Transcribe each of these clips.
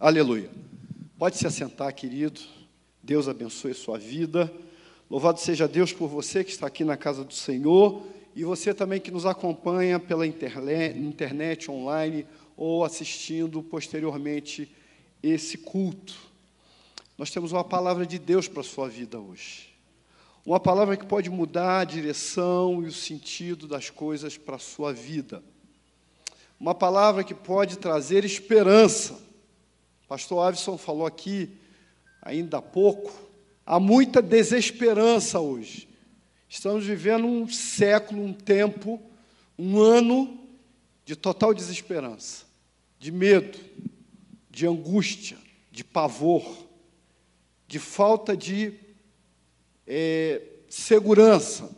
Aleluia. Pode se assentar, querido. Deus abençoe sua vida. Louvado seja Deus por você que está aqui na casa do Senhor e você também que nos acompanha pela internet online ou assistindo posteriormente esse culto. Nós temos uma palavra de Deus para a sua vida hoje. Uma palavra que pode mudar a direção e o sentido das coisas para a sua vida. Uma palavra que pode trazer esperança. Pastor Avison falou aqui, ainda há pouco, há muita desesperança hoje. Estamos vivendo um século, um tempo, um ano de total desesperança, de medo, de angústia, de pavor, de falta de é, segurança.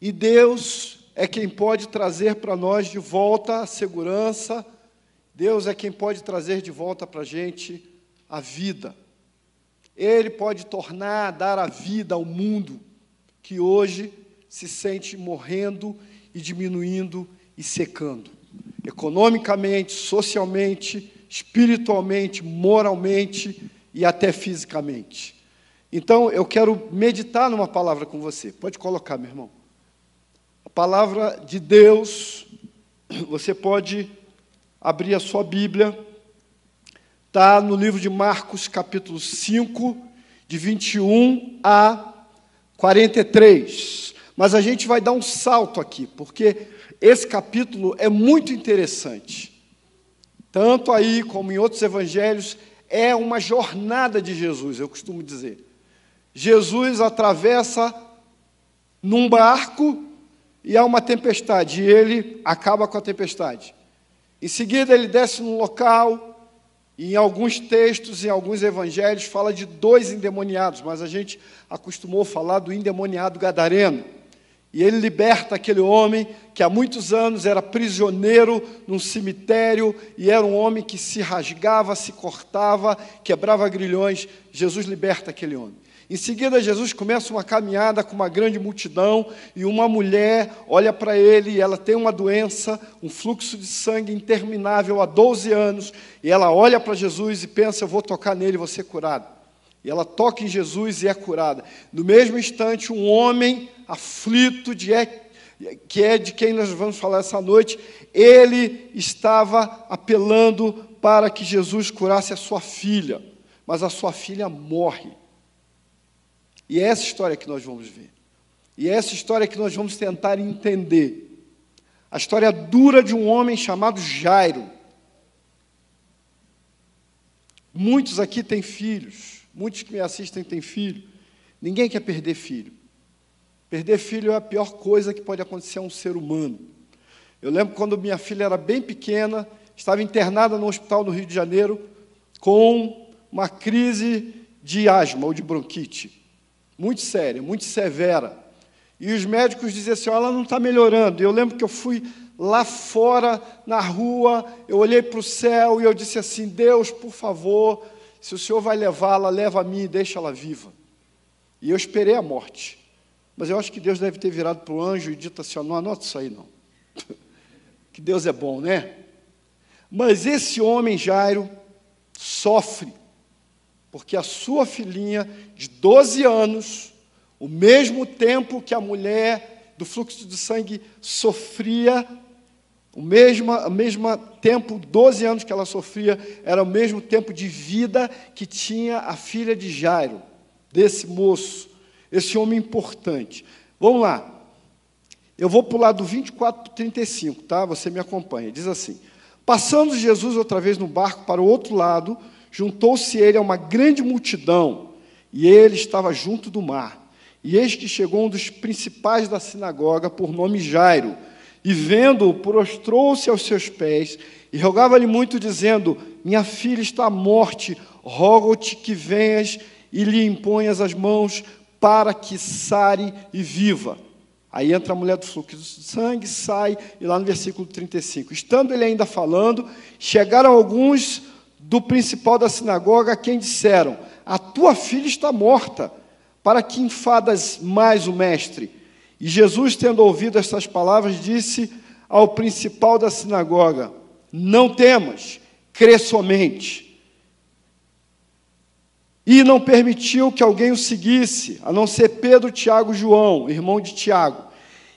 E Deus é quem pode trazer para nós de volta a segurança, Deus é quem pode trazer de volta para a gente a vida. Ele pode tornar, dar a vida ao mundo que hoje se sente morrendo e diminuindo e secando. Economicamente, socialmente, espiritualmente, moralmente e até fisicamente. Então, eu quero meditar numa palavra com você. Pode colocar, meu irmão. A palavra de Deus, você pode abrir a sua Bíblia, está no livro de Marcos, capítulo 5, de 21 a 43. Mas a gente vai dar um salto aqui, porque esse capítulo é muito interessante. Tanto aí como em outros evangelhos, é uma jornada de Jesus, eu costumo dizer. Jesus atravessa num barco e há uma tempestade, e ele acaba com a tempestade. Em seguida, ele desce num local, e em alguns textos, em alguns evangelhos, fala de dois endemoniados, mas a gente acostumou falar do endemoniado gadareno. E ele liberta aquele homem que há muitos anos era prisioneiro num cemitério e era um homem que se rasgava, se cortava, quebrava grilhões. Jesus liberta aquele homem. Em seguida, Jesus começa uma caminhada com uma grande multidão e uma mulher olha para ele e ela tem uma doença, um fluxo de sangue interminável há 12 anos, e ela olha para Jesus e pensa: Eu vou tocar nele, vou ser curado. E ela toca em Jesus e é curada. No mesmo instante, um homem aflito, de, que é de quem nós vamos falar essa noite, ele estava apelando para que Jesus curasse a sua filha, mas a sua filha morre. E é essa história que nós vamos ver. E é essa história que nós vamos tentar entender. A história dura de um homem chamado Jairo. Muitos aqui têm filhos, muitos que me assistem têm filho. Ninguém quer perder filho. Perder filho é a pior coisa que pode acontecer a um ser humano. Eu lembro quando minha filha era bem pequena, estava internada no hospital no Rio de Janeiro com uma crise de asma ou de bronquite muito séria, muito severa. E os médicos diziam assim: ela não está melhorando. Eu lembro que eu fui lá fora, na rua, eu olhei para o céu e eu disse assim: Deus, por favor, se o Senhor vai levá-la, leva a mim e deixa ela viva. E eu esperei a morte. Mas eu acho que Deus deve ter virado para o anjo e dito assim: não anota isso aí, não. que Deus é bom, né? Mas esse homem, Jairo, sofre porque a sua filhinha de 12 anos, o mesmo tempo que a mulher do fluxo de sangue sofria, o mesmo, o mesmo tempo, 12 anos que ela sofria, era o mesmo tempo de vida que tinha a filha de Jairo, desse moço, esse homem importante. Vamos lá. Eu vou pular do 24 para o 35, tá? Você me acompanha. Diz assim: Passando Jesus outra vez no barco para o outro lado, Juntou-se ele a uma grande multidão, e ele estava junto do mar. E eis que chegou um dos principais da sinagoga, por nome Jairo, e vendo-o, prostrou-se aos seus pés e rogava-lhe muito, dizendo: Minha filha está à morte, rogo-te que venhas e lhe imponhas as mãos para que sare e viva. Aí entra a mulher do fluxo de sangue, sai, e lá no versículo 35. Estando ele ainda falando, chegaram alguns do principal da sinagoga, a quem disseram: A tua filha está morta, para que enfadas mais o mestre? E Jesus, tendo ouvido estas palavras, disse ao principal da sinagoga: Não temas, crê somente. E não permitiu que alguém o seguisse, a não ser Pedro, Tiago e João, irmão de Tiago.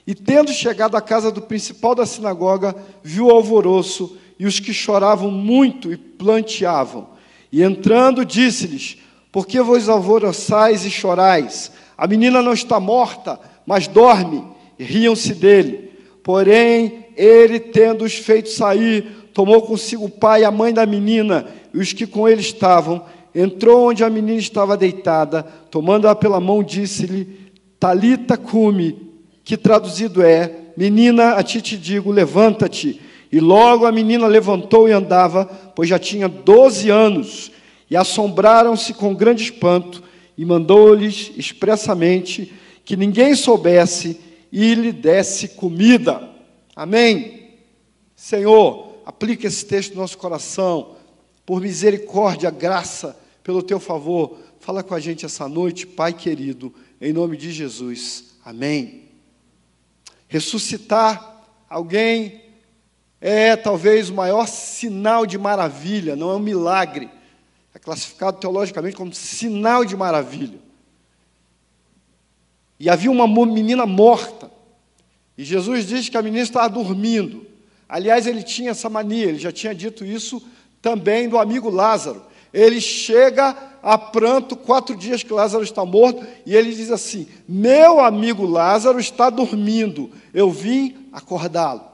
E tendo chegado à casa do principal da sinagoga, viu o alvoroço e os que choravam muito e planteavam. E entrando, disse-lhes: Por que vos alvoroçais e chorais? A menina não está morta, mas dorme. E riam-se dele. Porém, ele, tendo-os feito sair, tomou consigo o pai e a mãe da menina e os que com ele estavam, entrou onde a menina estava deitada, tomando-a pela mão, disse-lhe: Talita cume, que traduzido é: Menina, a ti te digo, levanta-te. E logo a menina levantou e andava, pois já tinha doze anos, e assombraram-se com grande espanto, e mandou-lhes expressamente que ninguém soubesse e lhe desse comida. Amém? Senhor, aplica esse texto no nosso coração, por misericórdia, graça, pelo teu favor. Fala com a gente essa noite, Pai querido, em nome de Jesus. Amém. Ressuscitar alguém é talvez o maior sinal de maravilha, não é um milagre. É classificado teologicamente como sinal de maravilha. E havia uma menina morta. E Jesus diz que a menina estava dormindo. Aliás, ele tinha essa mania, ele já tinha dito isso também do amigo Lázaro. Ele chega a pranto quatro dias que Lázaro está morto, e ele diz assim: Meu amigo Lázaro está dormindo, eu vim acordá-lo.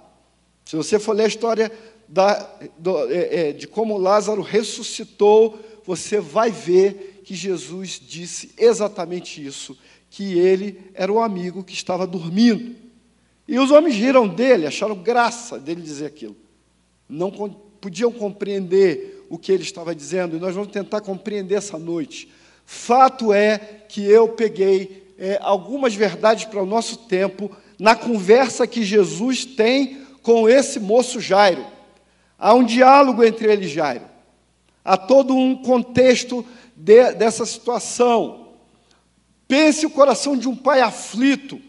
Se você for ler a história da, do, é, é, de como Lázaro ressuscitou, você vai ver que Jesus disse exatamente isso, que ele era o amigo que estava dormindo. E os homens riram dele, acharam graça dele dizer aquilo. Não podiam compreender o que ele estava dizendo, e nós vamos tentar compreender essa noite. Fato é que eu peguei é, algumas verdades para o nosso tempo na conversa que Jesus tem com esse moço Jairo. Há um diálogo entre ele e Jairo. Há todo um contexto de, dessa situação. Pense o coração de um pai aflito.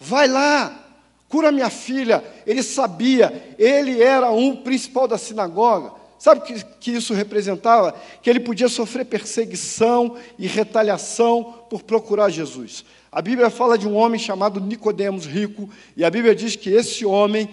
Vai lá, cura minha filha. Ele sabia, ele era um principal da sinagoga. Sabe o que, que isso representava? Que ele podia sofrer perseguição e retaliação por procurar Jesus. A Bíblia fala de um homem chamado Nicodemos rico, e a Bíblia diz que esse homem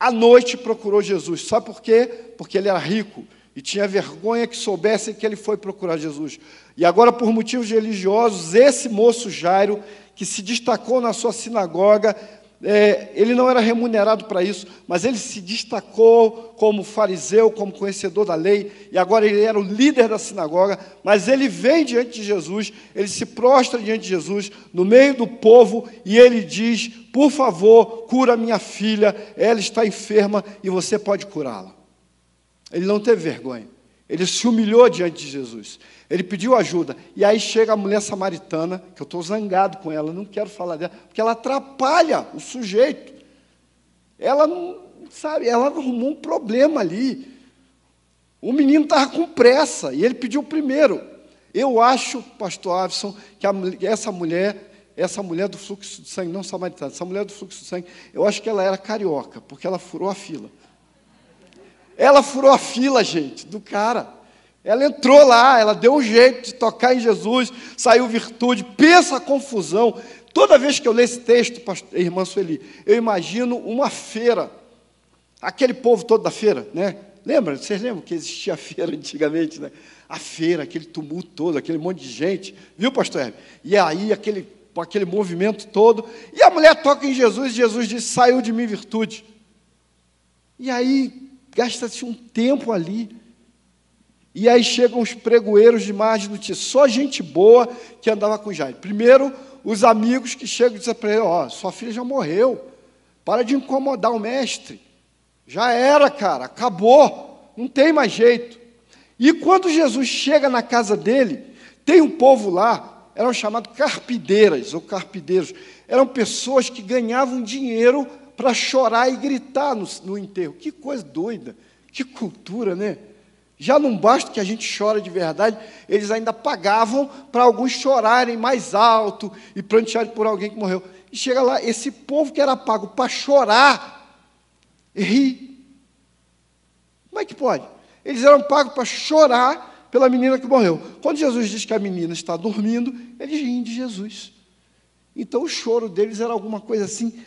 à noite procurou Jesus. Sabe por quê? Porque ele era rico e tinha vergonha que soubessem que ele foi procurar Jesus. E agora, por motivos religiosos, esse moço Jairo, que se destacou na sua sinagoga, é, ele não era remunerado para isso, mas ele se destacou como fariseu, como conhecedor da lei, e agora ele era o líder da sinagoga. Mas ele vem diante de Jesus, ele se prostra diante de Jesus, no meio do povo, e ele diz: Por favor, cura minha filha, ela está enferma e você pode curá-la. Ele não teve vergonha, ele se humilhou diante de Jesus. Ele pediu ajuda. E aí chega a mulher samaritana, que eu estou zangado com ela, não quero falar dela, porque ela atrapalha o sujeito. Ela não, sabe, ela arrumou um problema ali. O menino estava com pressa e ele pediu primeiro. Eu acho, pastor Avison, que a, essa mulher, essa mulher do fluxo de sangue, não samaritana, essa mulher do fluxo de sangue, eu acho que ela era carioca, porque ela furou a fila. Ela furou a fila, gente, do cara. Ela entrou lá, ela deu um jeito de tocar em Jesus, saiu virtude. Pensa a confusão. Toda vez que eu leio esse texto, pastor, irmã Sueli, eu imagino uma feira. Aquele povo todo da feira, né? Lembra? Vocês lembram que existia a feira antigamente, né? A feira, aquele tumulto todo, aquele monte de gente. Viu, pastor Hermes? E aí, aquele, aquele movimento todo. E a mulher toca em Jesus e Jesus diz: saiu de mim virtude. E aí, gasta-se um tempo ali e aí chegam os pregoeiros de margem do notícia, só gente boa que andava com Jairo. Primeiro, os amigos que chegam e dizem para ele: Ó, oh, sua filha já morreu, para de incomodar o mestre. Já era, cara, acabou, não tem mais jeito. E quando Jesus chega na casa dele, tem um povo lá, eram chamados carpideiras ou carpideiros, eram pessoas que ganhavam dinheiro para chorar e gritar no, no enterro. Que coisa doida, que cultura, né? Já não basta que a gente chora de verdade, eles ainda pagavam para alguns chorarem mais alto e prantearem por alguém que morreu. E chega lá, esse povo que era pago para chorar, ri. Como é que pode? Eles eram pagos para chorar pela menina que morreu. Quando Jesus diz que a menina está dormindo, eles riem de Jesus. Então o choro deles era alguma coisa assim,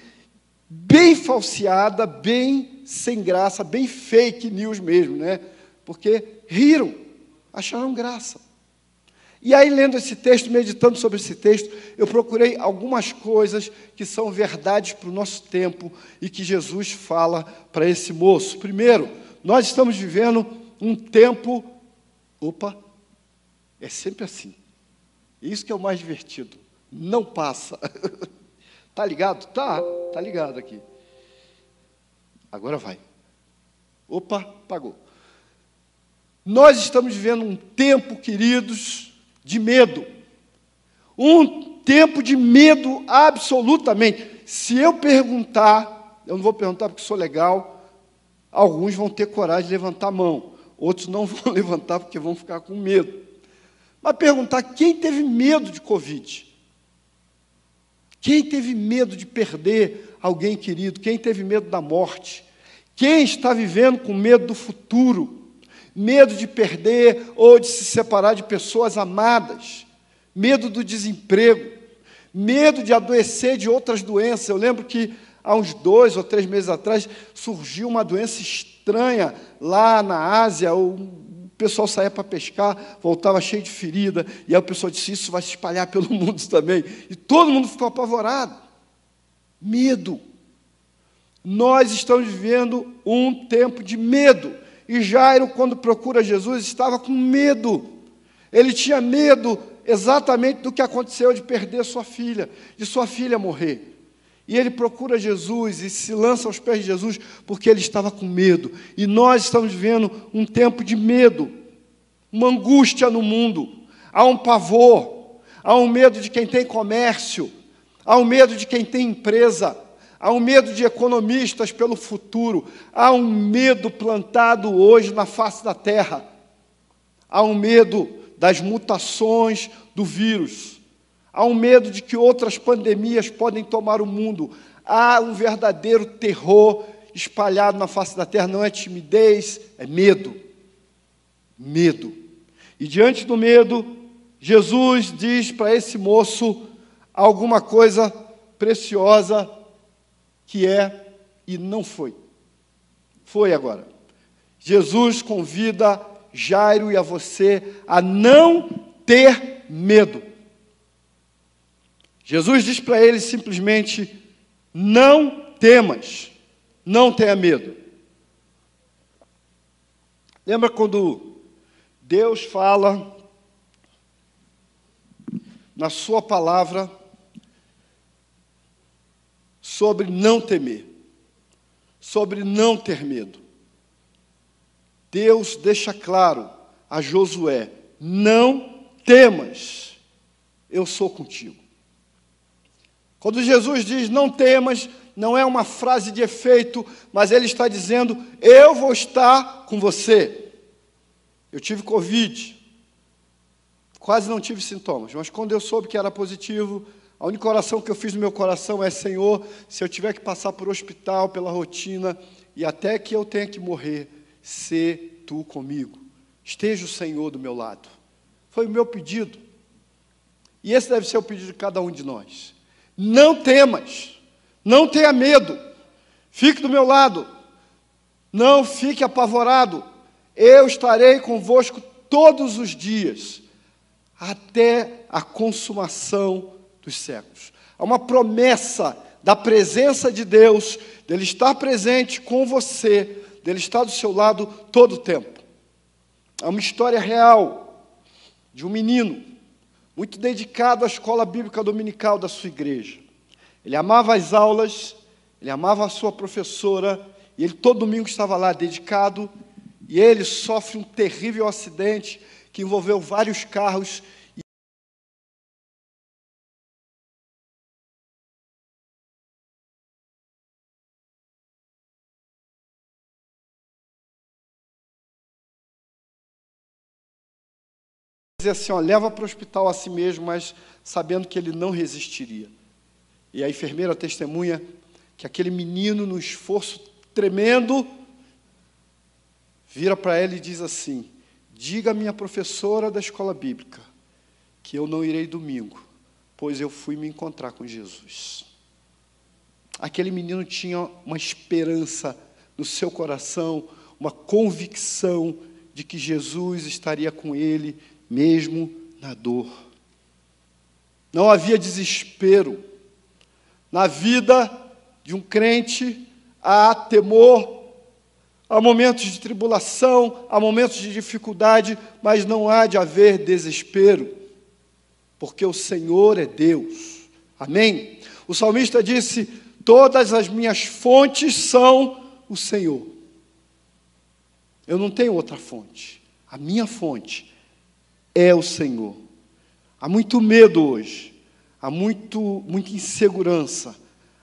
bem falseada, bem sem graça, bem fake news mesmo, né? Porque riram, acharam graça. E aí, lendo esse texto, meditando sobre esse texto, eu procurei algumas coisas que são verdades para o nosso tempo e que Jesus fala para esse moço. Primeiro, nós estamos vivendo um tempo. Opa, é sempre assim. Isso que é o mais divertido. Não passa. tá ligado? Tá, tá ligado aqui. Agora vai. Opa, pagou. Nós estamos vivendo um tempo, queridos, de medo. Um tempo de medo absolutamente. Se eu perguntar, eu não vou perguntar porque sou legal, alguns vão ter coragem de levantar a mão, outros não vão levantar porque vão ficar com medo. Mas perguntar quem teve medo de Covid? Quem teve medo de perder alguém querido? Quem teve medo da morte? Quem está vivendo com medo do futuro? medo de perder ou de se separar de pessoas amadas, medo do desemprego, medo de adoecer de outras doenças. Eu lembro que há uns dois ou três meses atrás surgiu uma doença estranha lá na Ásia. O pessoal saía para pescar, voltava cheio de ferida, e aí o pessoal disse: Isso vai se espalhar pelo mundo também. E todo mundo ficou apavorado. Medo. Nós estamos vivendo um tempo de medo. E Jairo, quando procura Jesus, estava com medo. Ele tinha medo exatamente do que aconteceu de perder sua filha, de sua filha morrer. E ele procura Jesus e se lança aos pés de Jesus porque ele estava com medo. E nós estamos vivendo um tempo de medo, uma angústia no mundo. Há um pavor, há um medo de quem tem comércio, há um medo de quem tem empresa, Há um medo de economistas pelo futuro. Há um medo plantado hoje na face da terra. Há um medo das mutações do vírus. Há um medo de que outras pandemias podem tomar o mundo. Há um verdadeiro terror espalhado na face da terra. Não é timidez, é medo. Medo. E diante do medo, Jesus diz para esse moço alguma coisa preciosa que é e não foi. Foi agora. Jesus convida Jairo e a você a não ter medo. Jesus diz para ele simplesmente: não temas, não tenha medo. Lembra quando Deus fala na Sua palavra sobre não temer, sobre não ter medo. Deus deixa claro a Josué: não temas, eu sou contigo. Quando Jesus diz não temas, não é uma frase de efeito, mas ele está dizendo: eu vou estar com você. Eu tive Covid, quase não tive sintomas, mas quando eu soube que era positivo, a única oração que eu fiz no meu coração é: Senhor, se eu tiver que passar por hospital, pela rotina, e até que eu tenha que morrer, se tu comigo. Esteja o Senhor do meu lado. Foi o meu pedido. E esse deve ser o pedido de cada um de nós. Não temas, não tenha medo, fique do meu lado, não fique apavorado. Eu estarei convosco todos os dias, até a consumação dos séculos. Há uma promessa da presença de Deus, dele estar presente com você, dele estar do seu lado todo o tempo. Há uma história real de um menino muito dedicado à escola bíblica dominical da sua igreja. Ele amava as aulas, ele amava a sua professora, e ele todo domingo estava lá dedicado, e ele sofre um terrível acidente que envolveu vários carros dizer assim, ó, leva para o hospital a si mesmo, mas sabendo que ele não resistiria. E a enfermeira testemunha que aquele menino, no esforço tremendo, vira para ela e diz assim: Diga à minha professora da escola bíblica que eu não irei domingo, pois eu fui me encontrar com Jesus. Aquele menino tinha uma esperança no seu coração, uma convicção de que Jesus estaria com ele, mesmo na dor. Não havia desespero. Na vida de um crente, há temor, há momentos de tribulação, há momentos de dificuldade, mas não há de haver desespero, porque o Senhor é Deus. Amém? O salmista disse: Todas as minhas fontes são o Senhor. Eu não tenho outra fonte. A minha fonte é o Senhor. Há muito medo hoje, há muito, muita insegurança,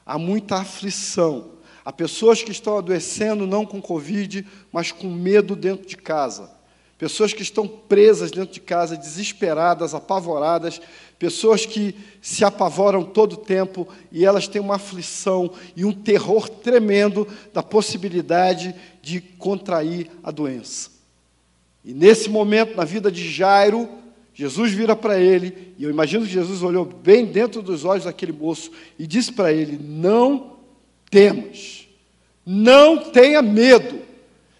há muita aflição. Há pessoas que estão adoecendo não com Covid, mas com medo dentro de casa. Pessoas que estão presas dentro de casa, desesperadas, apavoradas, pessoas que se apavoram todo o tempo e elas têm uma aflição e um terror tremendo da possibilidade de contrair a doença. E nesse momento, na vida de Jairo, Jesus vira para ele, e eu imagino que Jesus olhou bem dentro dos olhos daquele moço e disse para ele: Não temas, não tenha medo,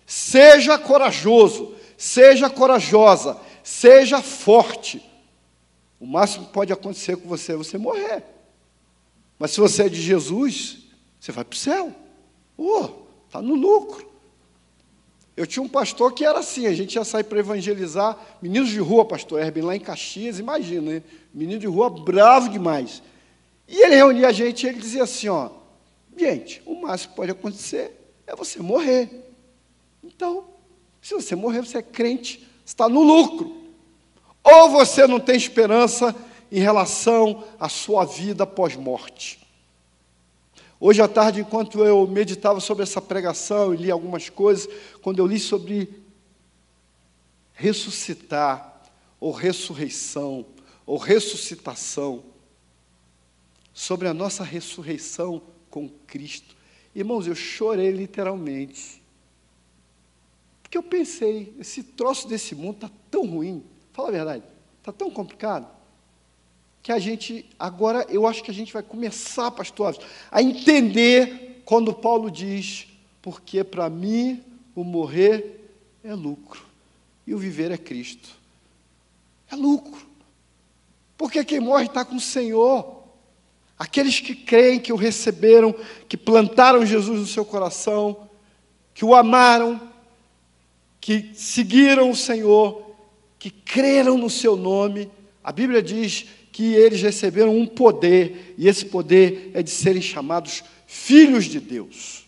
seja corajoso, seja corajosa, seja forte. O máximo que pode acontecer com você é você morrer. Mas se você é de Jesus, você vai para o céu. Oh, está no lucro. Eu tinha um pastor que era assim, a gente ia sair para evangelizar, meninos de rua, pastor Herbin, lá em Caxias, imagina, né? Menino de rua bravo demais. E ele reunia a gente e ele dizia assim, ó, gente, o máximo que pode acontecer é você morrer. Então, se você morrer, você é crente, está no lucro. Ou você não tem esperança em relação à sua vida pós-morte. Hoje à tarde, enquanto eu meditava sobre essa pregação e li algumas coisas, quando eu li sobre ressuscitar, ou ressurreição, ou ressuscitação, sobre a nossa ressurreição com Cristo. Irmãos, eu chorei literalmente. Porque eu pensei, esse troço desse mundo está tão ruim, fala a verdade, está tão complicado que a gente, agora eu acho que a gente vai começar, pastor, a entender quando Paulo diz, porque para mim o morrer é lucro e o viver é Cristo. É lucro. Porque quem morre está com o Senhor. Aqueles que creem, que o receberam, que plantaram Jesus no seu coração, que o amaram, que seguiram o Senhor, que creram no seu nome, a Bíblia diz que eles receberam um poder, e esse poder é de serem chamados filhos de Deus.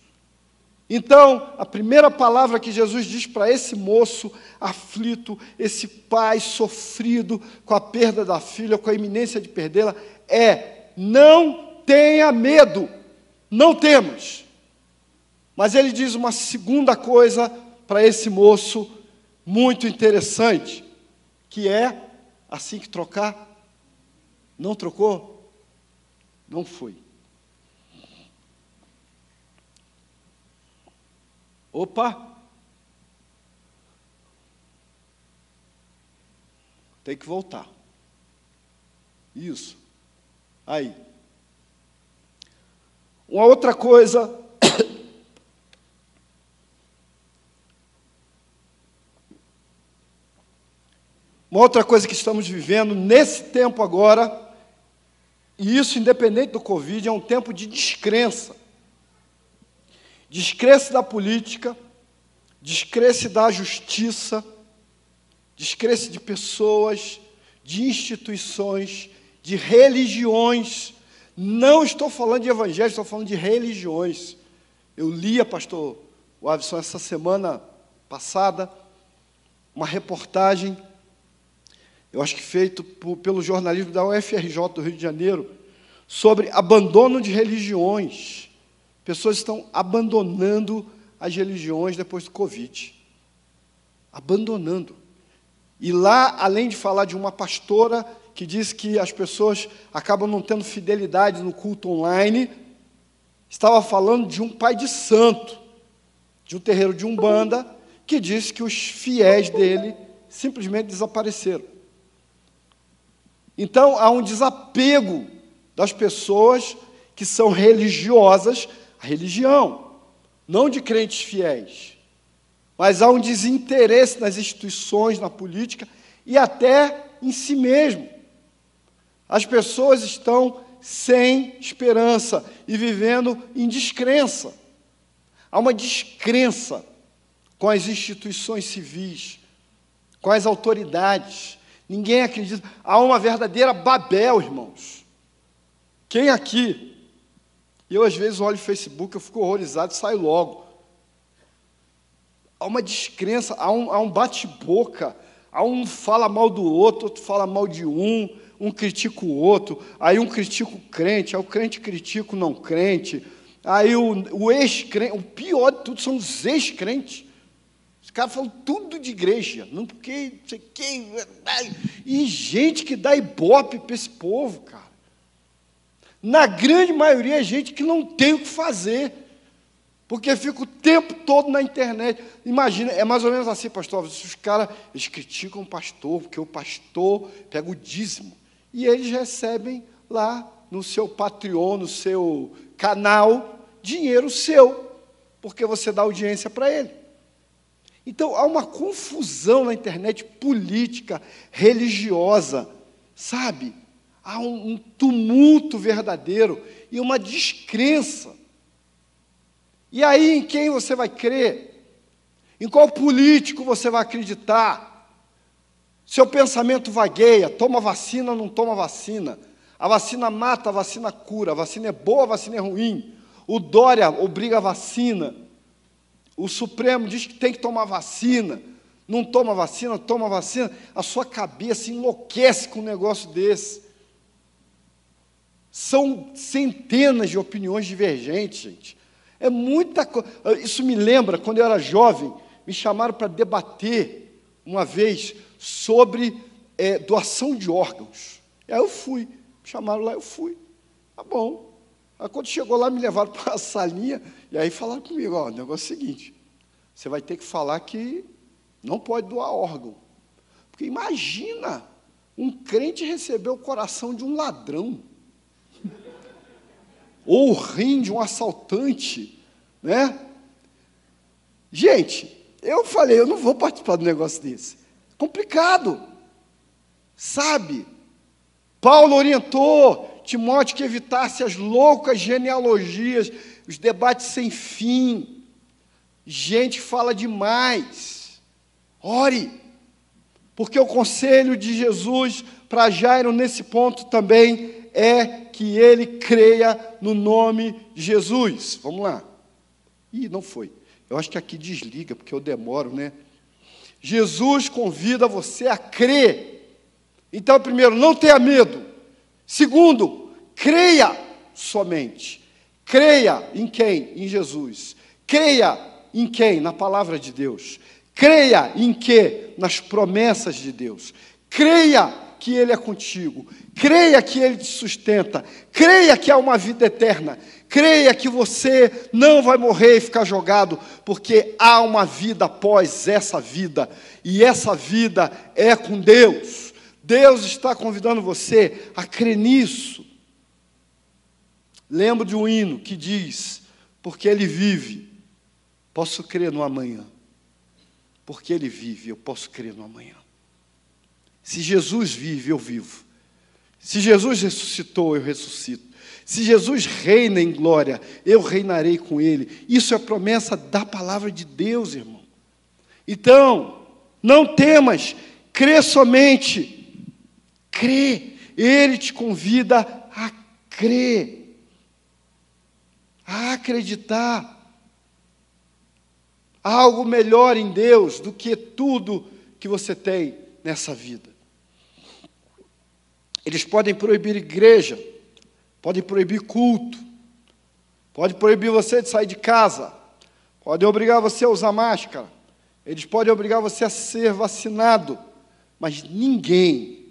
Então, a primeira palavra que Jesus diz para esse moço aflito, esse pai sofrido com a perda da filha, com a iminência de perdê-la, é: não tenha medo, não temos. Mas ele diz uma segunda coisa para esse moço muito interessante, que é assim que trocar não trocou? Não foi. Opa! Tem que voltar. Isso. Aí. Uma outra coisa. Uma outra coisa que estamos vivendo nesse tempo agora e isso, independente do Covid, é um tempo de descrença. Descrença da política, descrença da justiça, descrença de pessoas, de instituições, de religiões. Não estou falando de evangelho, estou falando de religiões. Eu lia, pastor Wavison, essa semana passada, uma reportagem eu acho que feito por, pelo jornalismo da UFRJ do Rio de Janeiro, sobre abandono de religiões. Pessoas estão abandonando as religiões depois do Covid. Abandonando. E lá, além de falar de uma pastora que diz que as pessoas acabam não tendo fidelidade no culto online, estava falando de um pai de santo, de um terreiro de Umbanda, que diz que os fiéis dele simplesmente desapareceram. Então há um desapego das pessoas que são religiosas à religião, não de crentes fiéis, mas há um desinteresse nas instituições, na política e até em si mesmo. As pessoas estão sem esperança e vivendo em descrença. Há uma descrença com as instituições civis, com as autoridades. Ninguém acredita. Há uma verdadeira Babel, irmãos. Quem aqui? Eu, às vezes, olho o Facebook, eu fico horrorizado e saio logo. Há uma descrença, há um, um bate-boca, há um fala mal do outro, outro fala mal de um, um critica o outro, aí um critica o crente, aí o crente critica o não crente, aí o, o ex-crente, o pior de tudo são os ex-crentes. Caras falam tudo de igreja, não porque, não sei quem, e gente que dá ibope para esse povo, cara. Na grande maioria é gente que não tem o que fazer, porque fica o tempo todo na internet. Imagina, é mais ou menos assim, pastor. Os caras, eles criticam o pastor, porque o pastor pega o dízimo. E eles recebem lá no seu Patreon, no seu canal, dinheiro seu, porque você dá audiência para ele. Então há uma confusão na internet política, religiosa, sabe? Há um, um tumulto verdadeiro e uma descrença. E aí em quem você vai crer? Em qual político você vai acreditar? Seu pensamento vagueia, toma vacina ou não toma vacina. A vacina mata, a vacina cura, a vacina é boa, a vacina é ruim. O Dória obriga a vacina. O Supremo diz que tem que tomar vacina, não toma vacina, toma vacina, a sua cabeça enlouquece com um negócio desse. São centenas de opiniões divergentes, gente. É muita coisa. Isso me lembra, quando eu era jovem, me chamaram para debater uma vez sobre é, doação de órgãos. Aí eu fui, me chamaram lá, eu fui. Tá bom. Aí quando chegou lá, me levaram para a salinha, e aí falaram comigo, ó, o negócio é o seguinte, você vai ter que falar que não pode doar órgão. Porque imagina um crente receber o coração de um ladrão, ou o rim de um assaltante, né? Gente, eu falei, eu não vou participar do negócio desse. Complicado. Sabe? Paulo orientou Timóteo que evitasse as loucas genealogias, os debates sem fim. Gente fala demais. Ore. Porque o conselho de Jesus para Jairo nesse ponto também é que ele creia no nome de Jesus. Vamos lá. Ih, não foi. Eu acho que aqui desliga, porque eu demoro, né? Jesus convida você a crer. Então, primeiro, não tenha medo. Segundo, creia somente. Creia em quem? Em Jesus. Creia em quem? Na palavra de Deus. Creia em que? Nas promessas de Deus. Creia que Ele é contigo. Creia que Ele te sustenta. Creia que há uma vida eterna. Creia que você não vai morrer e ficar jogado, porque há uma vida após essa vida. E essa vida é com Deus. Deus está convidando você a crer nisso. Lembro de um hino que diz: Porque Ele vive, posso crer no amanhã. Porque Ele vive, eu posso crer no amanhã. Se Jesus vive, eu vivo. Se Jesus ressuscitou, eu ressuscito. Se Jesus reina em glória, eu reinarei com Ele. Isso é promessa da palavra de Deus, irmão. Então, não temas, crê somente crê. Ele te convida a crer, a acreditar. Há algo melhor em Deus do que tudo que você tem nessa vida. Eles podem proibir igreja, podem proibir culto, podem proibir você de sair de casa, podem obrigar você a usar máscara, eles podem obrigar você a ser vacinado, mas ninguém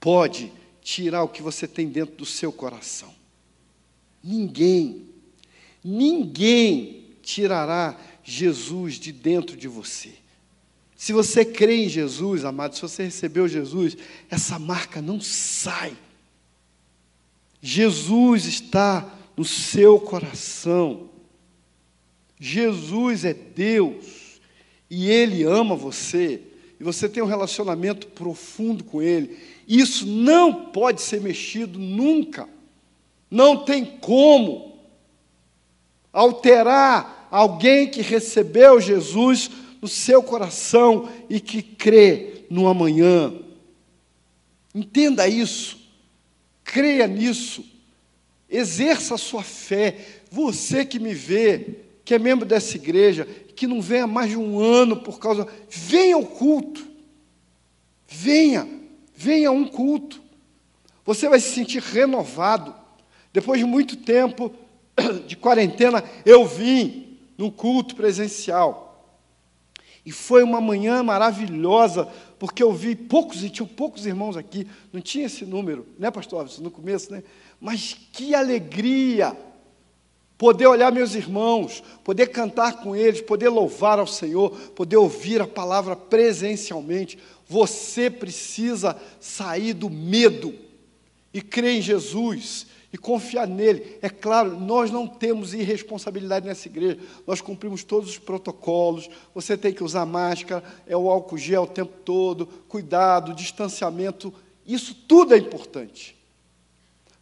pode tirar o que você tem dentro do seu coração. Ninguém, ninguém tirará Jesus de dentro de você. Se você crê em Jesus, amado, se você recebeu Jesus, essa marca não sai. Jesus está no seu coração. Jesus é Deus e Ele ama você e você tem um relacionamento profundo com Ele. Isso não pode ser mexido nunca. Não tem como alterar alguém que recebeu Jesus no seu coração e que crê no amanhã. Entenda isso, creia nisso, exerça a sua fé. Você que me vê, que é membro dessa igreja, que não vem há mais de um ano por causa. Venha ao culto. Venha, venha a um culto. Você vai se sentir renovado. Depois de muito tempo de quarentena, eu vim no culto presencial. E foi uma manhã maravilhosa, porque eu vi poucos, e tinham poucos irmãos aqui, não tinha esse número, né, pastor Alves, no começo, né? Mas que alegria! Poder olhar meus irmãos, poder cantar com eles, poder louvar ao Senhor, poder ouvir a palavra presencialmente. Você precisa sair do medo e crer em Jesus e confiar nele. É claro, nós não temos irresponsabilidade nessa igreja, nós cumprimos todos os protocolos. Você tem que usar máscara, é o álcool gel o tempo todo, cuidado, distanciamento, isso tudo é importante.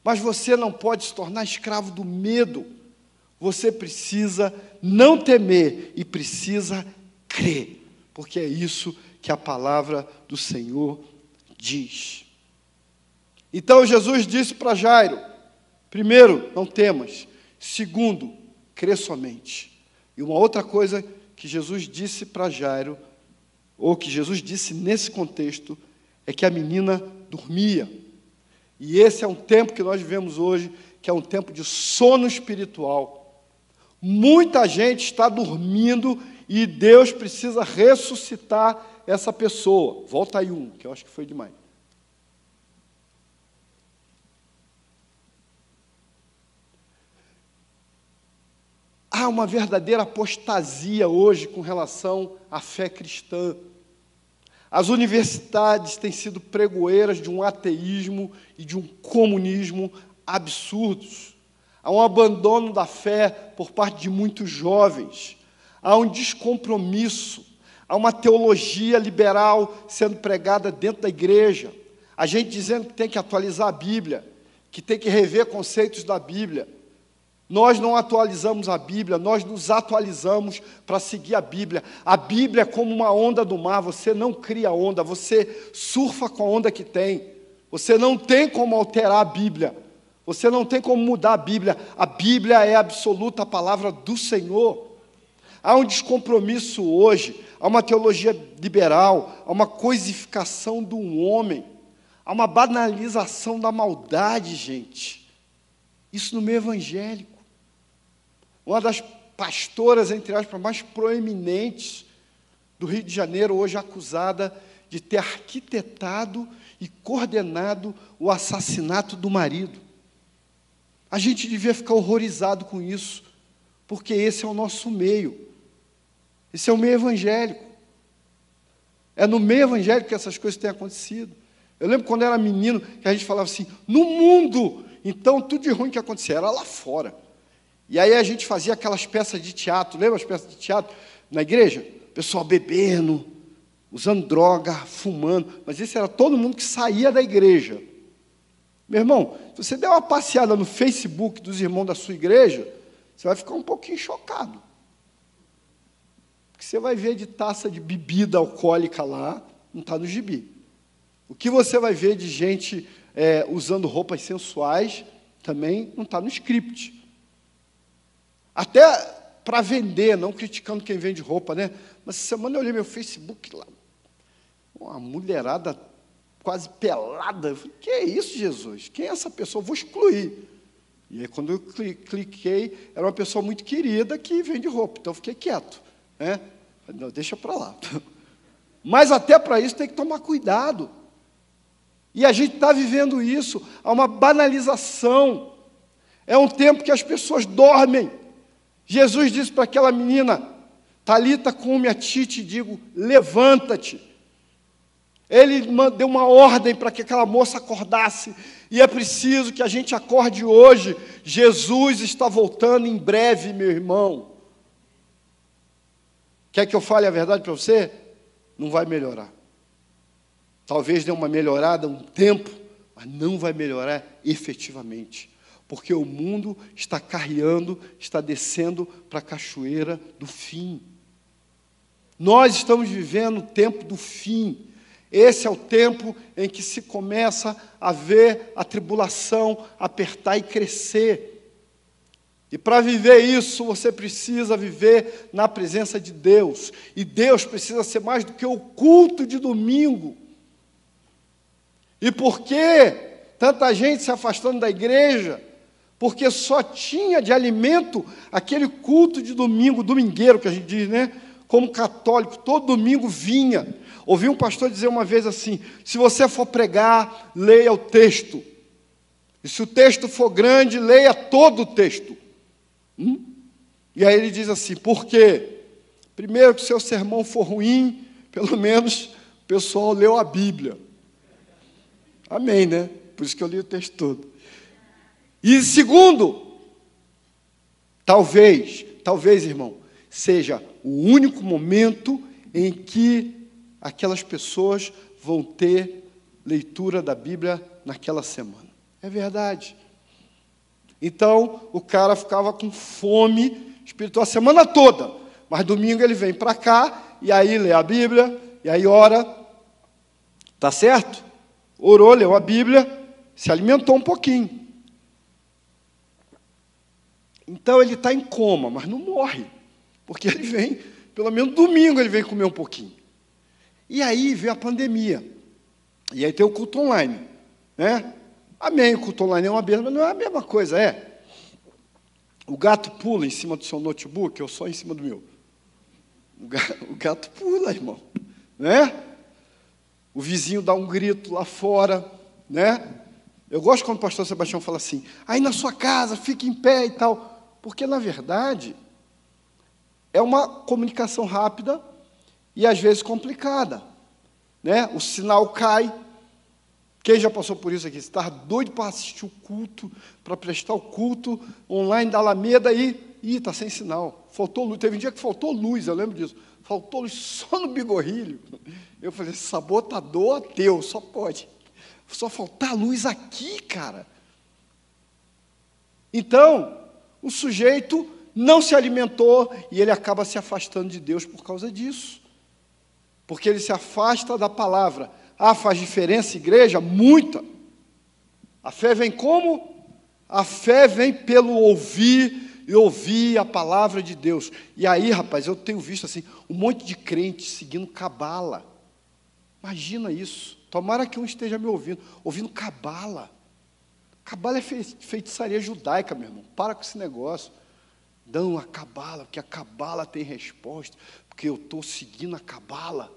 Mas você não pode se tornar escravo do medo. Você precisa não temer e precisa crer, porque é isso que a palavra do Senhor diz. Então Jesus disse para Jairo: Primeiro, não temas. Segundo, crê somente. E uma outra coisa que Jesus disse para Jairo, ou que Jesus disse nesse contexto, é que a menina dormia. E esse é um tempo que nós vivemos hoje, que é um tempo de sono espiritual. Muita gente está dormindo e Deus precisa ressuscitar essa pessoa. Volta aí um, que eu acho que foi demais. Há uma verdadeira apostasia hoje com relação à fé cristã. As universidades têm sido pregoeiras de um ateísmo e de um comunismo absurdos. Há um abandono da fé por parte de muitos jovens. Há um descompromisso. Há uma teologia liberal sendo pregada dentro da igreja. A gente dizendo que tem que atualizar a Bíblia, que tem que rever conceitos da Bíblia. Nós não atualizamos a Bíblia, nós nos atualizamos para seguir a Bíblia. A Bíblia é como uma onda do mar, você não cria onda, você surfa com a onda que tem. Você não tem como alterar a Bíblia, você não tem como mudar a Bíblia. A Bíblia é a absoluta palavra do Senhor. Há um descompromisso hoje, há uma teologia liberal, há uma coisificação do homem, há uma banalização da maldade, gente. Isso no meio evangélico uma das pastoras, entre aspas, mais proeminentes do Rio de Janeiro, hoje acusada de ter arquitetado e coordenado o assassinato do marido. A gente devia ficar horrorizado com isso, porque esse é o nosso meio. Esse é o meio evangélico. É no meio evangélico que essas coisas têm acontecido. Eu lembro quando era menino que a gente falava assim: no mundo, então tudo de ruim que acontecia era lá fora. E aí a gente fazia aquelas peças de teatro, lembra as peças de teatro na igreja? Pessoal bebendo, usando droga, fumando, mas esse era todo mundo que saía da igreja. Meu irmão, se você der uma passeada no Facebook dos irmãos da sua igreja, você vai ficar um pouquinho chocado. Você vai ver de taça de bebida alcoólica lá, não está no gibi. O que você vai ver de gente é, usando roupas sensuais, também não está no script. Até para vender, não criticando quem vende roupa, né? Mas essa semana eu olhei meu Facebook lá, uma mulherada quase pelada. Eu falei, que é isso, Jesus? Quem é essa pessoa? Eu vou excluir. E aí, quando eu cliquei, era uma pessoa muito querida que vende roupa, então eu fiquei quieto. Né? Não, deixa para lá. Mas até para isso tem que tomar cuidado. E a gente está vivendo isso, há uma banalização. É um tempo que as pessoas dormem. Jesus disse para aquela menina: Talita come a ti, te digo, levanta-te. Ele deu uma ordem para que aquela moça acordasse, e é preciso que a gente acorde hoje. Jesus está voltando em breve, meu irmão. Quer que eu fale a verdade para você? Não vai melhorar. Talvez dê uma melhorada um tempo, mas não vai melhorar efetivamente. Porque o mundo está carreando, está descendo para a cachoeira do fim. Nós estamos vivendo o tempo do fim. Esse é o tempo em que se começa a ver a tribulação apertar e crescer. E para viver isso, você precisa viver na presença de Deus. E Deus precisa ser mais do que o culto de domingo. E por que tanta gente se afastando da igreja? Porque só tinha de alimento aquele culto de domingo, domingueiro que a gente diz, né? Como católico, todo domingo vinha Ouvi um pastor dizer uma vez assim: se você for pregar, leia o texto. E se o texto for grande, leia todo o texto. Hum? E aí ele diz assim: por quê? Primeiro, que o seu sermão for ruim, pelo menos o pessoal leu a Bíblia. Amém, né? Por isso que eu li o texto todo. E segundo, talvez, talvez, irmão, seja o único momento em que aquelas pessoas vão ter leitura da Bíblia naquela semana. É verdade. Então, o cara ficava com fome espiritual a semana toda, mas domingo ele vem para cá e aí lê a Bíblia, e aí ora, tá certo? Orou, leu a Bíblia, se alimentou um pouquinho. Então ele está em coma, mas não morre, porque ele vem, pelo menos domingo ele vem comer um pouquinho. E aí veio a pandemia. E aí tem o culto online. Né? Amém, o culto online é uma benção, mas não é a mesma coisa, é. O gato pula em cima do seu notebook, eu só em cima do meu. O gato pula, irmão. Né? O vizinho dá um grito lá fora, né? Eu gosto quando o pastor Sebastião fala assim, aí na sua casa, fique em pé e tal. Porque, na verdade, é uma comunicação rápida e às vezes complicada. Né? O sinal cai. Quem já passou por isso aqui? Está doido para assistir o culto, para prestar o culto online da Alameda e está sem sinal. Faltou luz. Teve um dia que faltou luz, eu lembro disso. Faltou luz só no bigorrilho. Eu falei, sabotador ateu, só pode. Só faltar luz aqui, cara. Então, o sujeito não se alimentou e ele acaba se afastando de Deus por causa disso porque ele se afasta da palavra. Ah, faz diferença, igreja? Muita. A fé vem como? A fé vem pelo ouvir e ouvir a palavra de Deus. E aí, rapaz, eu tenho visto assim, um monte de crentes seguindo cabala. Imagina isso. Tomara que um esteja me ouvindo, ouvindo cabala. Cabala é feitiçaria judaica, meu irmão. Para com esse negócio. Dão a cabala, porque a cabala tem resposta, porque eu estou seguindo a cabala.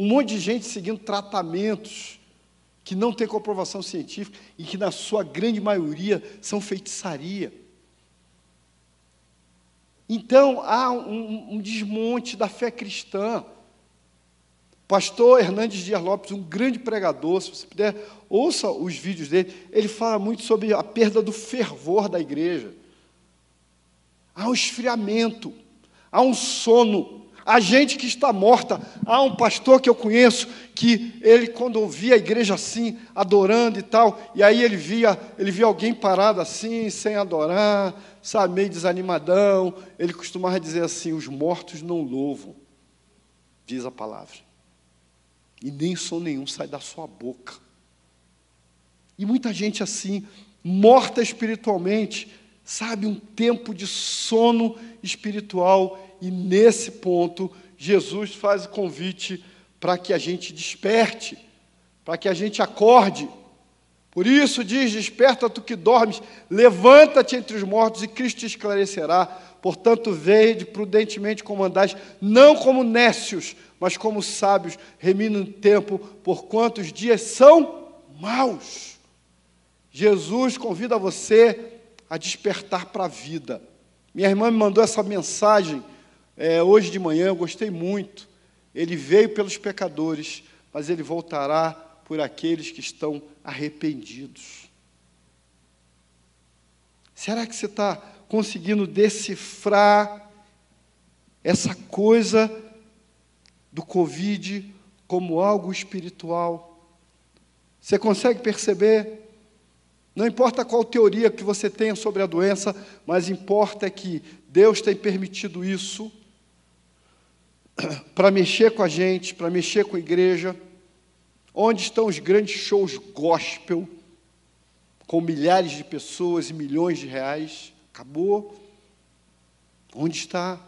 Um monte de gente seguindo tratamentos que não têm comprovação científica e que, na sua grande maioria, são feitiçaria. Então, há um, um desmonte da fé cristã. Pastor Hernandes Dias Lopes, um grande pregador, se você puder, ouça os vídeos dele, ele fala muito sobre a perda do fervor da igreja. Há um esfriamento, há um sono, a gente que está morta. Há um pastor que eu conheço que ele quando ouvia a igreja assim, adorando e tal, e aí ele via, ele via alguém parado assim, sem adorar, sabe, meio desanimadão, ele costumava dizer assim: "Os mortos não louvam", diz a palavra. E nem som nenhum sai da sua boca. E muita gente assim, morta espiritualmente, sabe, um tempo de sono espiritual e nesse ponto, Jesus faz o convite para que a gente desperte, para que a gente acorde. Por isso diz: Desperta tu que dormes, levanta-te entre os mortos e Cristo te esclarecerá. Portanto, vede prudentemente como andais, não como nécios, mas como sábios, remindo o tempo, por quantos dias são maus. Jesus convida você a despertar para a vida Minha irmã me mandou essa mensagem é, hoje de manhã, eu gostei muito. Ele veio pelos pecadores, mas ele voltará por aqueles que estão arrependidos. Será que você está conseguindo decifrar essa coisa do Covid como algo espiritual? Você consegue perceber? Não importa qual teoria que você tenha sobre a doença, mas importa é que Deus tem permitido isso para mexer com a gente, para mexer com a igreja. Onde estão os grandes shows gospel, com milhares de pessoas e milhões de reais? Acabou. Onde está?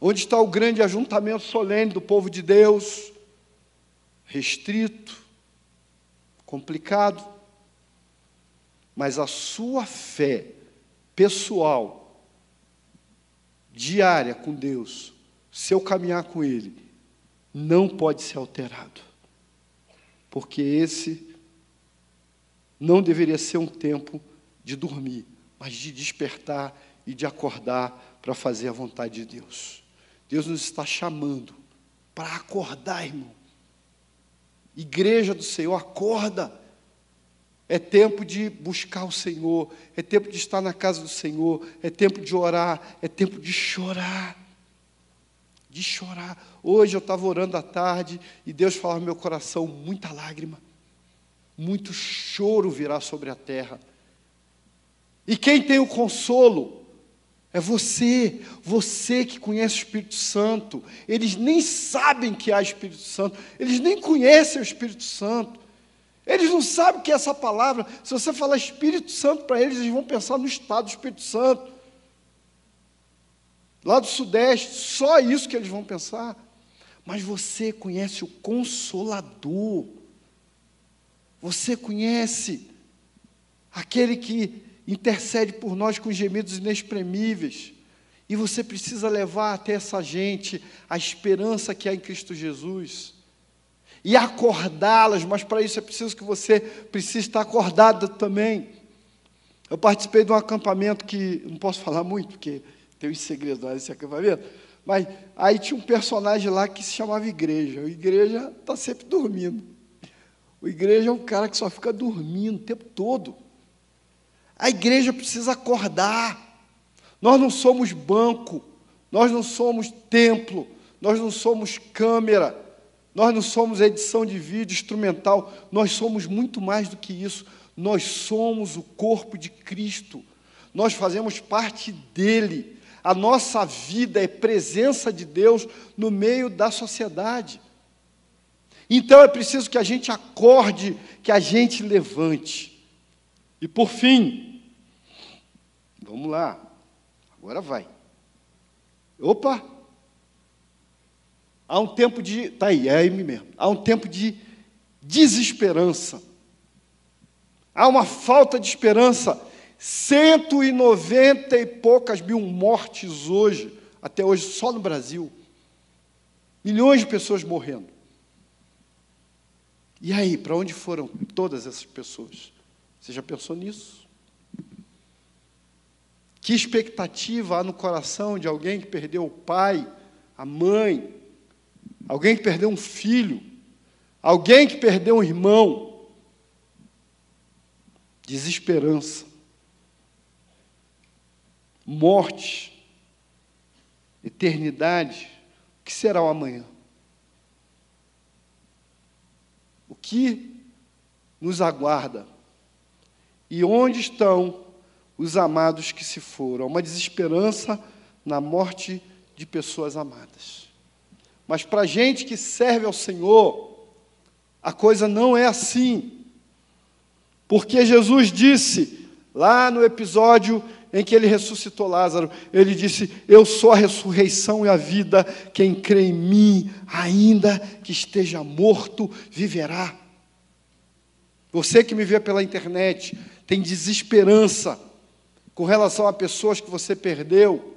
Onde está o grande ajuntamento solene do povo de Deus? Restrito, complicado. Mas a sua fé pessoal, diária com Deus, seu caminhar com Ele, não pode ser alterado. Porque esse não deveria ser um tempo de dormir, mas de despertar e de acordar para fazer a vontade de Deus. Deus nos está chamando para acordar, irmão. Igreja do Senhor, acorda. É tempo de buscar o Senhor, é tempo de estar na casa do Senhor, é tempo de orar, é tempo de chorar. De chorar. Hoje eu estava orando à tarde e Deus falava no meu coração: muita lágrima, muito choro virá sobre a terra. E quem tem o consolo é você, você que conhece o Espírito Santo. Eles nem sabem que há Espírito Santo, eles nem conhecem o Espírito Santo. Eles não sabem o que é essa palavra. Se você falar Espírito Santo para eles, eles vão pensar no estado do Espírito Santo. Lá do Sudeste, só isso que eles vão pensar. Mas você conhece o Consolador. Você conhece aquele que intercede por nós com gemidos inexprimíveis. E você precisa levar até essa gente a esperança que há em Cristo Jesus e acordá-las, mas para isso é preciso que você precise estar acordado também. Eu participei de um acampamento que, não posso falar muito, porque tem uns segredos nesse acampamento, mas aí tinha um personagem lá que se chamava igreja. A igreja está sempre dormindo. O igreja é um cara que só fica dormindo o tempo todo. A igreja precisa acordar. Nós não somos banco, nós não somos templo, nós não somos câmera. Nós não somos edição de vídeo instrumental, nós somos muito mais do que isso. Nós somos o corpo de Cristo. Nós fazemos parte dele. A nossa vida é presença de Deus no meio da sociedade. Então é preciso que a gente acorde, que a gente levante. E por fim, vamos lá, agora vai. Opa, Há um tempo de. Está aí, é aí mesmo. Há um tempo de desesperança. Há uma falta de esperança. 190 e poucas mil mortes hoje, até hoje, só no Brasil. Milhões de pessoas morrendo. E aí, para onde foram todas essas pessoas? Você já pensou nisso? Que expectativa há no coração de alguém que perdeu o pai, a mãe, alguém que perdeu um filho, alguém que perdeu um irmão. Desesperança, morte, eternidade. O que será o amanhã? O que nos aguarda? E onde estão os amados que se foram? Uma desesperança na morte de pessoas amadas. Mas para gente que serve ao Senhor, a coisa não é assim. Porque Jesus disse, lá no episódio em que ele ressuscitou Lázaro, ele disse: Eu sou a ressurreição e a vida, quem crê em mim, ainda que esteja morto, viverá. Você que me vê pela internet, tem desesperança com relação a pessoas que você perdeu,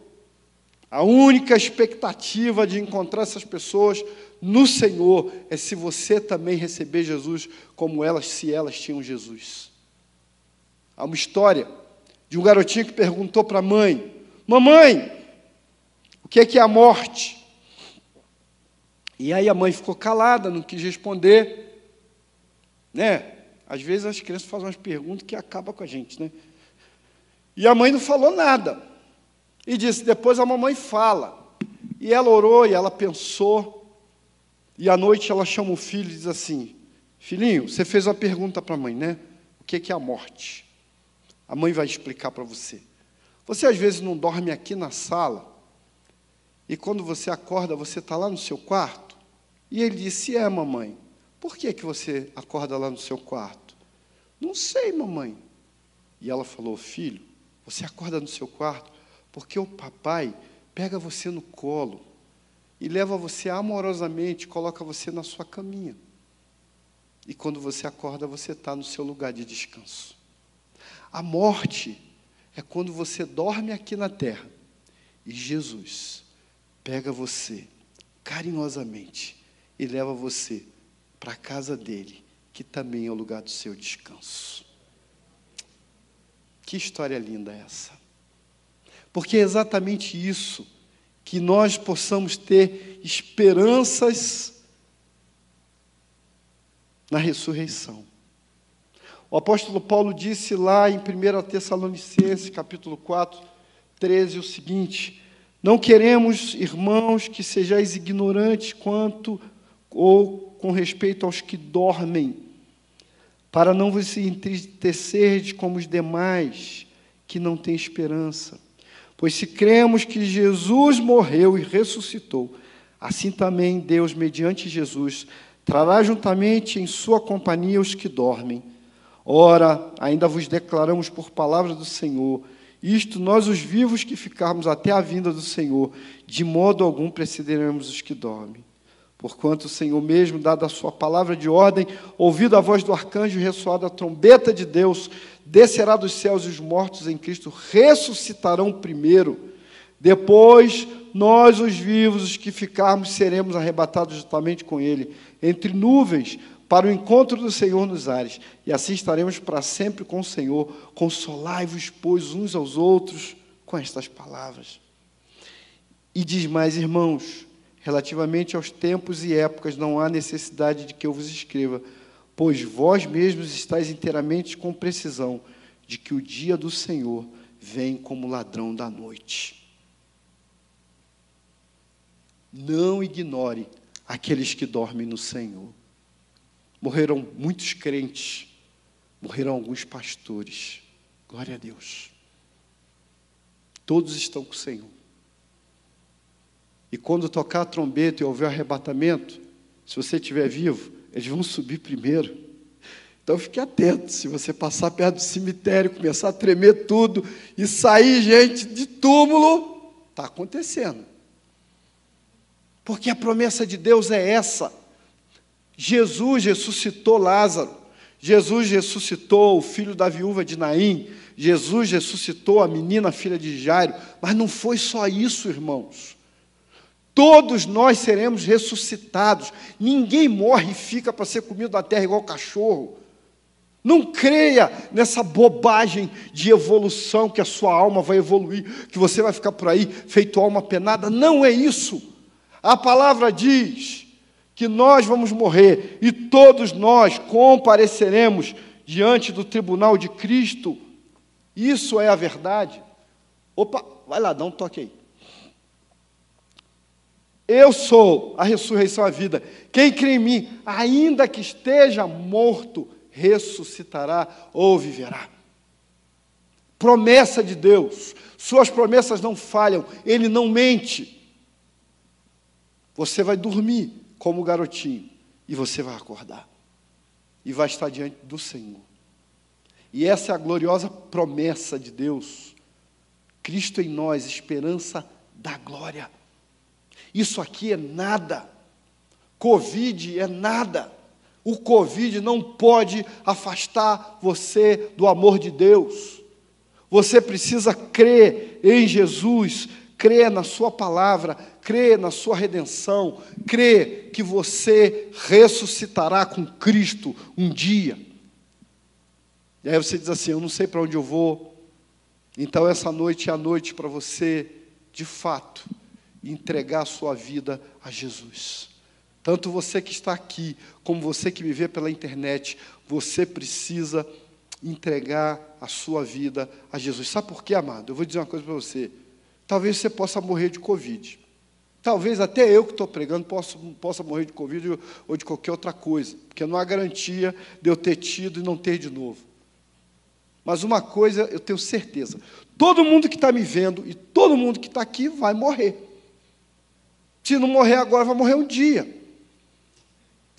a única expectativa de encontrar essas pessoas no Senhor é se você também receber Jesus como elas, se elas tinham Jesus. Há uma história de um garotinho que perguntou para a mãe: Mamãe, o que é, que é a morte? E aí a mãe ficou calada, não quis responder. Né? Às vezes as crianças fazem umas perguntas que acabam com a gente, né? E a mãe não falou nada. E disse: depois a mamãe fala. E ela orou e ela pensou. E à noite ela chama o filho e diz assim: Filhinho, você fez uma pergunta para a mãe, né? O que é a morte? A mãe vai explicar para você. Você às vezes não dorme aqui na sala, e quando você acorda, você está lá no seu quarto? E ele disse: É, mamãe. Por que, que você acorda lá no seu quarto? Não sei, mamãe. E ela falou: Filho, você acorda no seu quarto porque o papai pega você no colo e leva você amorosamente, coloca você na sua caminha. E quando você acorda, você está no seu lugar de descanso. A morte é quando você dorme aqui na terra e Jesus pega você carinhosamente e leva você para a casa dele, que também é o lugar do seu descanso. Que história linda é essa! Porque é exatamente isso, que nós possamos ter esperanças na ressurreição. O apóstolo Paulo disse lá em 1 Tessalonicenses, capítulo 4, 13, o seguinte: não queremos, irmãos, que sejais ignorantes quanto ou com respeito aos que dormem, para não vos entristecerdes como os demais que não têm esperança. Pois se cremos que Jesus morreu e ressuscitou, assim também Deus, mediante Jesus, trará juntamente em sua companhia os que dormem. Ora, ainda vos declaramos por palavra do Senhor isto nós, os vivos que ficarmos até a vinda do Senhor, de modo algum precederemos os que dormem. Porquanto o Senhor mesmo, dada a sua palavra de ordem, ouvido a voz do arcanjo e ressoada a trombeta de Deus, descerá dos céus e os mortos em Cristo ressuscitarão primeiro. Depois, nós, os vivos, os que ficarmos, seremos arrebatados juntamente com Ele, entre nuvens, para o encontro do Senhor nos ares, e assim estaremos para sempre com o Senhor. Consolai-vos, pois, uns aos outros com estas palavras. E diz mais, irmãos, relativamente aos tempos e épocas, não há necessidade de que eu vos escreva, pois vós mesmos estáis inteiramente com precisão de que o dia do Senhor vem como ladrão da noite. Não ignore aqueles que dormem no Senhor. Morreram muitos crentes, morreram alguns pastores. Glória a Deus. Todos estão com o Senhor. E quando tocar a trombeta e houver arrebatamento, se você estiver vivo, eles vão subir primeiro. Então fique atento, se você passar perto do cemitério, começar a tremer tudo e sair gente de túmulo, está acontecendo. Porque a promessa de Deus é essa. Jesus ressuscitou Lázaro, Jesus ressuscitou o filho da viúva de Naim, Jesus ressuscitou a menina filha de Jairo, mas não foi só isso, irmãos. Todos nós seremos ressuscitados. Ninguém morre e fica para ser comido da terra igual cachorro. Não creia nessa bobagem de evolução que a sua alma vai evoluir, que você vai ficar por aí feito alma penada. Não é isso. A palavra diz que nós vamos morrer e todos nós compareceremos diante do tribunal de Cristo. Isso é a verdade. Opa, vai lá, dá um toque aí. Eu sou a ressurreição a vida. Quem crê em mim, ainda que esteja morto, ressuscitará ou viverá. Promessa de Deus. Suas promessas não falham, ele não mente. Você vai dormir, como garotinho, e você vai acordar e vai estar diante do Senhor. E essa é a gloriosa promessa de Deus. Cristo em nós, esperança da glória. Isso aqui é nada. Covid é nada. O Covid não pode afastar você do amor de Deus. Você precisa crer em Jesus, crer na Sua palavra, crê na sua redenção, crê que você ressuscitará com Cristo um dia. E aí você diz assim: Eu não sei para onde eu vou, Então, essa noite é a noite para você, de fato, entregar a sua vida a Jesus. Tanto você que está aqui, como você que me vê pela internet, você precisa entregar a sua vida a Jesus. Sabe por quê, amado? Eu vou dizer uma coisa para você. Talvez você possa morrer de Covid. Talvez até eu que estou pregando possa, possa morrer de Covid ou de qualquer outra coisa, porque não há garantia de eu ter tido e não ter de novo. Mas uma coisa eu tenho certeza: todo mundo que está me vendo e todo mundo que está aqui vai morrer. Se não morrer agora, vai morrer um dia.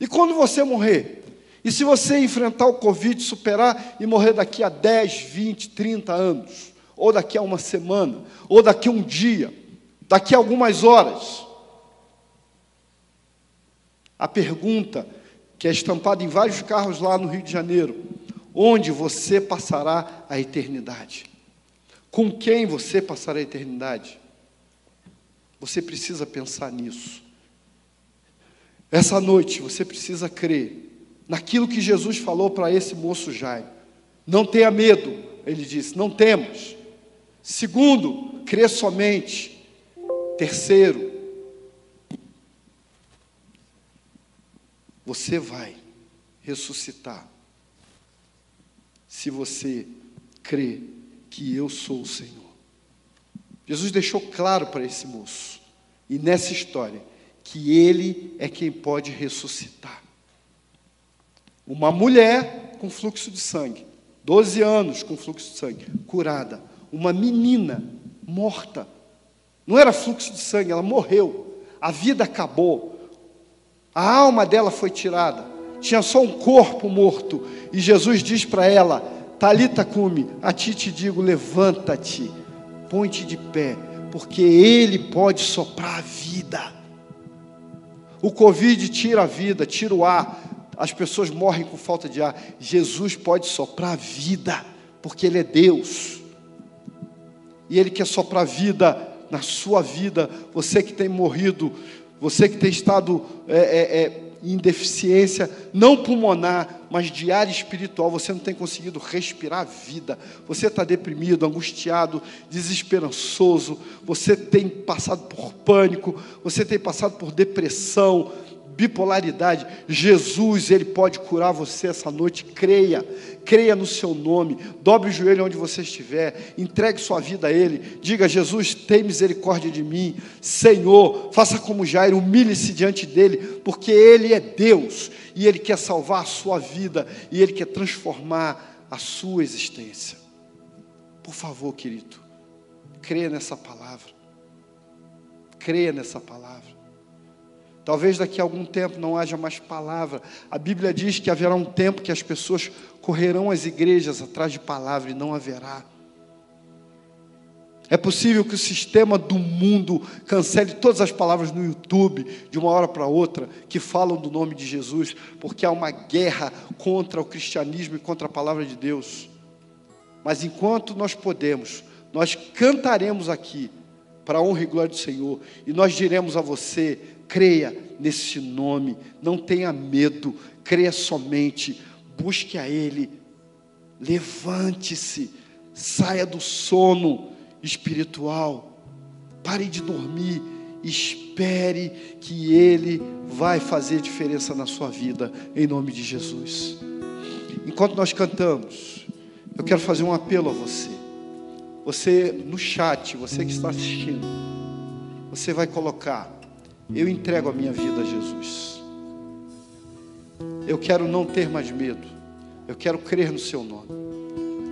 E quando você morrer? E se você enfrentar o Covid, superar e morrer daqui a 10, 20, 30 anos? Ou daqui a uma semana? Ou daqui a um dia? Daqui a algumas horas? A pergunta que é estampada em vários carros lá no Rio de Janeiro: onde você passará a eternidade? Com quem você passará a eternidade? Você precisa pensar nisso. Essa noite você precisa crer naquilo que Jesus falou para esse moço Jairo. Não tenha medo, ele disse, não temos. Segundo, crê somente. Terceiro, você vai ressuscitar se você crê que eu sou o Senhor. Jesus deixou claro para esse moço, e nessa história, que ele é quem pode ressuscitar. Uma mulher com fluxo de sangue, 12 anos com fluxo de sangue, curada. Uma menina morta. Não era fluxo de sangue, ela morreu. A vida acabou. A alma dela foi tirada. Tinha só um corpo morto. E Jesus diz para ela: Talita cume, a ti te digo, levanta-te Ponte de pé, porque Ele pode soprar a vida. O Covid tira a vida, tira o ar, as pessoas morrem com falta de ar. Jesus pode soprar a vida, porque Ele é Deus. E Ele quer soprar vida na sua vida. Você que tem morrido, você que tem estado é, é, é, em deficiência, não pulmonar, mas de espiritual, você não tem conseguido respirar a vida, você está deprimido, angustiado, desesperançoso, você tem passado por pânico, você tem passado por depressão, bipolaridade. Jesus, Ele pode curar você essa noite. Creia, creia no seu nome. Dobre o joelho onde você estiver. Entregue sua vida a Ele. Diga: Jesus, tem misericórdia de mim. Senhor, faça como Jairo, humilhe-se diante dEle, porque Ele é Deus e Ele quer salvar a sua vida e Ele quer transformar a sua existência. Por favor, querido, creia nessa palavra. Creia nessa palavra. Talvez daqui a algum tempo não haja mais palavra. A Bíblia diz que haverá um tempo que as pessoas correrão às igrejas atrás de palavra e não haverá. É possível que o sistema do mundo cancele todas as palavras no YouTube, de uma hora para outra, que falam do nome de Jesus, porque há uma guerra contra o cristianismo e contra a palavra de Deus. Mas enquanto nós podemos, nós cantaremos aqui para a honra e glória do Senhor, e nós diremos a você: creia nesse nome, não tenha medo, creia somente, busque a Ele, levante-se, saia do sono espiritual, pare de dormir, espere que Ele vai fazer diferença na sua vida, em nome de Jesus. Enquanto nós cantamos, eu quero fazer um apelo a você. Você no chat, você que está assistindo, você vai colocar eu entrego a minha vida a Jesus. Eu quero não ter mais medo. Eu quero crer no seu nome.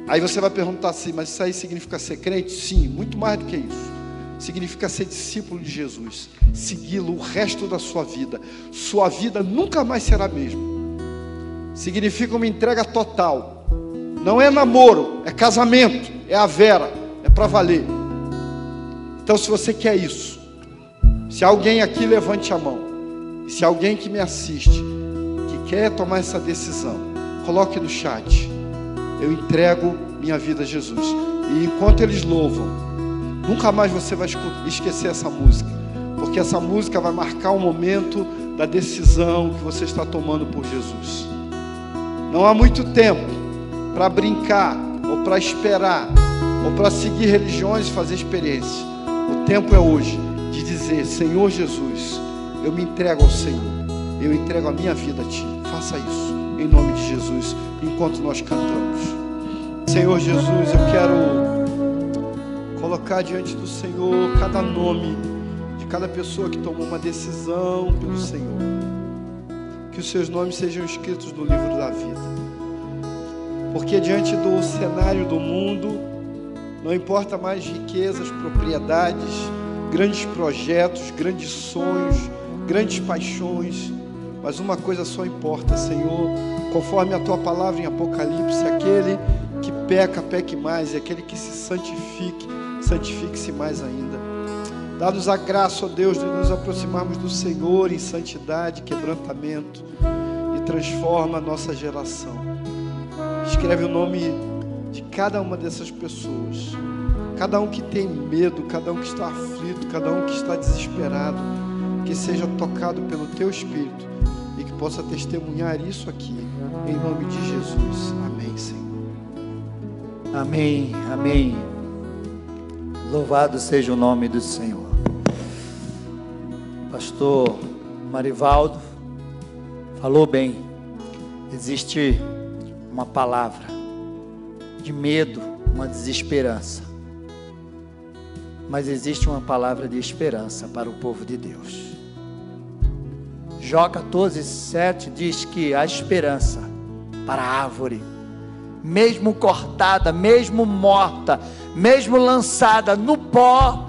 Aí você vai perguntar assim, mas isso aí significa ser crente? Sim, muito mais do que isso. Significa ser discípulo de Jesus, segui-lo o resto da sua vida. Sua vida nunca mais será a mesma. Significa uma entrega total. Não é namoro, é casamento, é a vera, é para valer. Então, se você quer isso, se alguém aqui levante a mão, se alguém que me assiste, que quer tomar essa decisão, coloque no chat. Eu entrego minha vida a Jesus. E enquanto eles louvam, nunca mais você vai esquecer essa música, porque essa música vai marcar o momento da decisão que você está tomando por Jesus. Não há muito tempo para brincar ou para esperar ou para seguir religiões e fazer experiência. O tempo é hoje de dizer: Senhor Jesus, eu me entrego ao Senhor, eu entrego a minha vida a Ti. Faça isso, em nome de Jesus, enquanto nós cantamos. Senhor Jesus, eu quero colocar diante do Senhor cada nome de cada pessoa que tomou uma decisão pelo Senhor. Que os seus nomes sejam escritos no livro da vida. Porque diante do cenário do mundo, não importa mais riquezas, propriedades, grandes projetos, grandes sonhos, grandes paixões, mas uma coisa só importa, Senhor, conforme a tua palavra em Apocalipse, aquele que peca, peque mais, e aquele que se santifique, santifique-se mais ainda. Dá-nos a graça, ó Deus, de nos aproximarmos do Senhor em santidade, quebrantamento. E transforma a nossa geração. Escreve o nome de cada uma dessas pessoas, cada um que tem medo, cada um que está aflito, cada um que está desesperado que seja tocado pelo teu Espírito e que possa testemunhar isso aqui, em nome de Jesus. Amém, Senhor. Amém, amém. Louvado seja o nome do Senhor. Pastor Marivaldo falou bem. Existe uma palavra de medo, uma desesperança. Mas existe uma palavra de esperança para o povo de Deus. Jó 14, 7 diz que a esperança para a árvore, mesmo cortada, mesmo morta, mesmo lançada no pó,